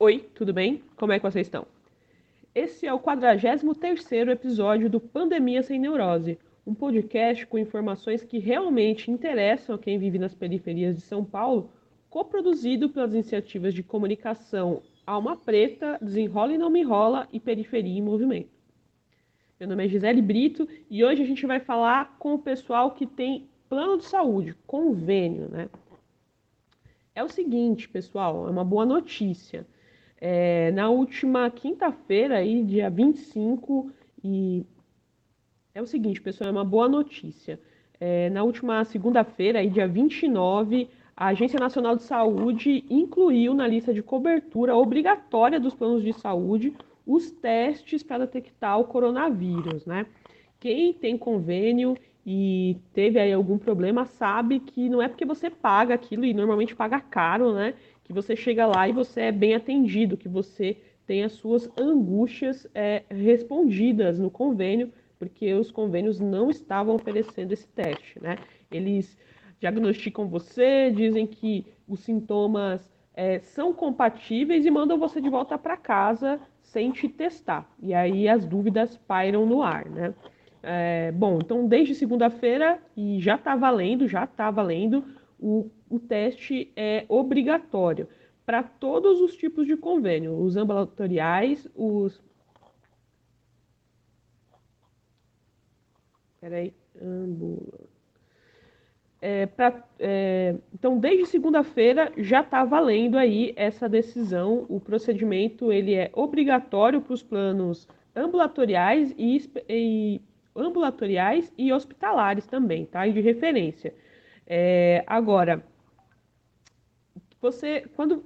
Oi, tudo bem? Como é que vocês estão? Esse é o 43º episódio do Pandemia Sem Neurose, um podcast com informações que realmente interessam a quem vive nas periferias de São Paulo, coproduzido pelas iniciativas de comunicação Alma Preta, Desenrola e Não Me Enrola e Periferia em Movimento. Meu nome é Gisele Brito e hoje a gente vai falar com o pessoal que tem plano de saúde, convênio, né? É o seguinte, pessoal, é uma boa notícia. É, na última quinta-feira, dia 25, e é o seguinte, pessoal, é uma boa notícia. É, na última segunda-feira, dia 29, a Agência Nacional de Saúde incluiu na lista de cobertura obrigatória dos planos de saúde os testes para detectar o coronavírus, né? Quem tem convênio e teve aí algum problema, sabe que não é porque você paga aquilo e normalmente paga caro, né? Que você chega lá e você é bem atendido, que você tem as suas angústias é, respondidas no convênio, porque os convênios não estavam oferecendo esse teste, né? Eles diagnosticam você, dizem que os sintomas é, são compatíveis e mandam você de volta para casa sem te testar. E aí as dúvidas pairam no ar, né? É, bom, então desde segunda-feira e já está valendo, já está valendo, o, o teste é obrigatório para todos os tipos de convênio, os ambulatoriais, os. Peraí, ambulatoriais. É, pra, é, então, desde segunda-feira já está valendo aí essa decisão. O procedimento ele é obrigatório para os planos ambulatoriais e, e ambulatoriais e hospitalares também, tá? E de referência. É, agora, você, quando.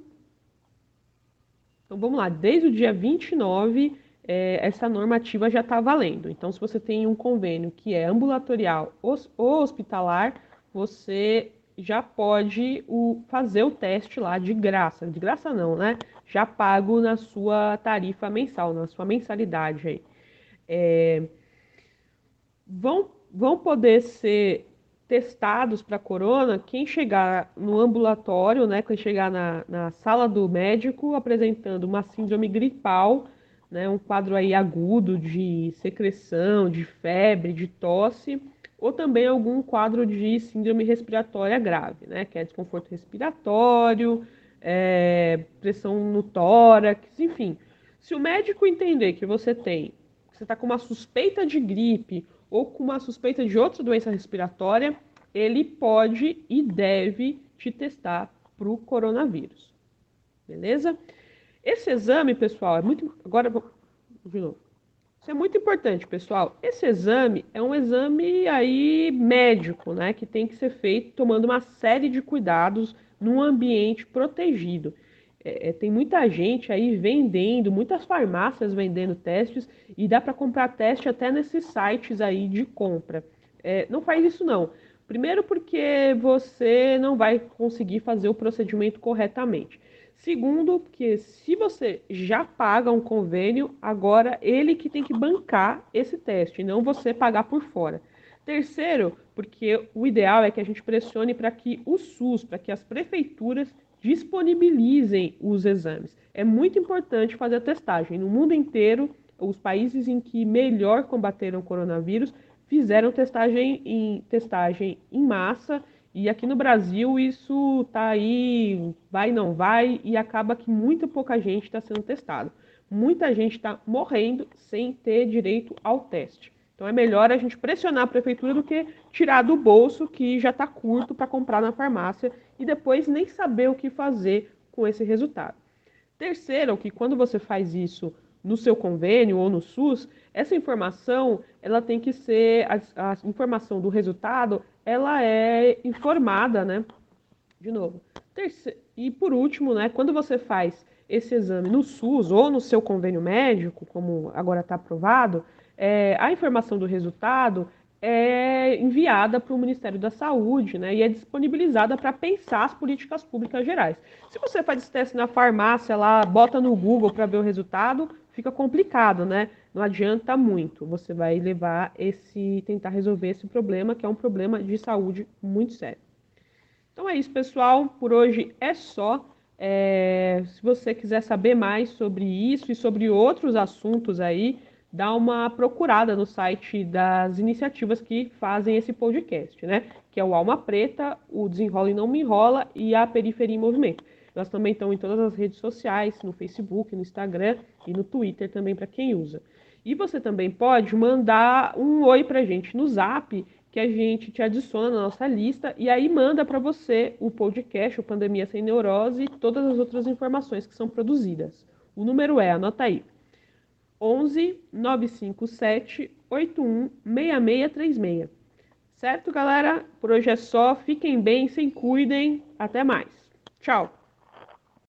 Então vamos lá, desde o dia 29, é, essa normativa já está valendo. Então, se você tem um convênio que é ambulatorial ou hospitalar, você já pode o, fazer o teste lá de graça. De graça não, né? Já pago na sua tarifa mensal, na sua mensalidade aí. É, vão, vão poder ser testados para corona quem chegar no ambulatório, né, quem chegar na, na sala do médico apresentando uma síndrome gripal, né, um quadro aí agudo de secreção, de febre, de tosse, ou também algum quadro de síndrome respiratória grave, né, que é desconforto respiratório, é, pressão no tórax, enfim. Se o médico entender que você tem, que você está com uma suspeita de gripe ou com uma suspeita de outra doença respiratória, ele pode e deve te testar para o coronavírus. Beleza? Esse exame, pessoal, é muito. Agora, de novo. Isso é muito importante, pessoal. Esse exame é um exame aí médico, né? Que tem que ser feito tomando uma série de cuidados num ambiente protegido. É, é, tem muita gente aí vendendo, muitas farmácias vendendo testes e dá para comprar teste até nesses sites aí de compra. É, não faz isso não. Primeiro porque você não vai conseguir fazer o procedimento corretamente. Segundo, porque se você já paga um convênio, agora ele que tem que bancar esse teste, não você pagar por fora. Terceiro, porque o ideal é que a gente pressione para que o SUS, para que as prefeituras disponibilizem os exames. É muito importante fazer a testagem. No mundo inteiro, os países em que melhor combateram o coronavírus fizeram testagem em, testagem em massa. E aqui no Brasil isso tá aí, vai não vai, e acaba que muito pouca gente está sendo testado. Muita gente está morrendo sem ter direito ao teste. Então é melhor a gente pressionar a prefeitura do que tirar do bolso que já está curto para comprar na farmácia e depois nem saber o que fazer com esse resultado. Terceiro, que quando você faz isso no seu convênio ou no SUS, essa informação ela tem que ser a, a informação do resultado ela é informada, né? De novo. Terceiro, e por último, né? Quando você faz esse exame no SUS ou no seu convênio médico, como agora está aprovado, é, a informação do resultado é enviada para o Ministério da Saúde, né, e é disponibilizada para pensar as políticas públicas gerais. Se você faz esse teste na farmácia lá, bota no Google para ver o resultado, fica complicado, né? Não adianta muito. Você vai levar esse, tentar resolver esse problema, que é um problema de saúde muito sério. Então é isso, pessoal. Por hoje é só. É, se você quiser saber mais sobre isso e sobre outros assuntos aí, dá uma procurada no site das iniciativas que fazem esse podcast, né? Que é o Alma Preta, o Desenrola e Não Me Enrola e a Periferia em Movimento. Nós também estamos em todas as redes sociais, no Facebook, no Instagram e no Twitter também para quem usa. E você também pode mandar um oi para a gente no Zap que a gente te adiciona na nossa lista e aí manda para você o podcast, o Pandemia Sem Neurose e todas as outras informações que são produzidas. O número é, anota aí, 11 957 81 6636. Certo, galera? Por hoje é só. Fiquem bem, se cuidem. Até mais. Tchau.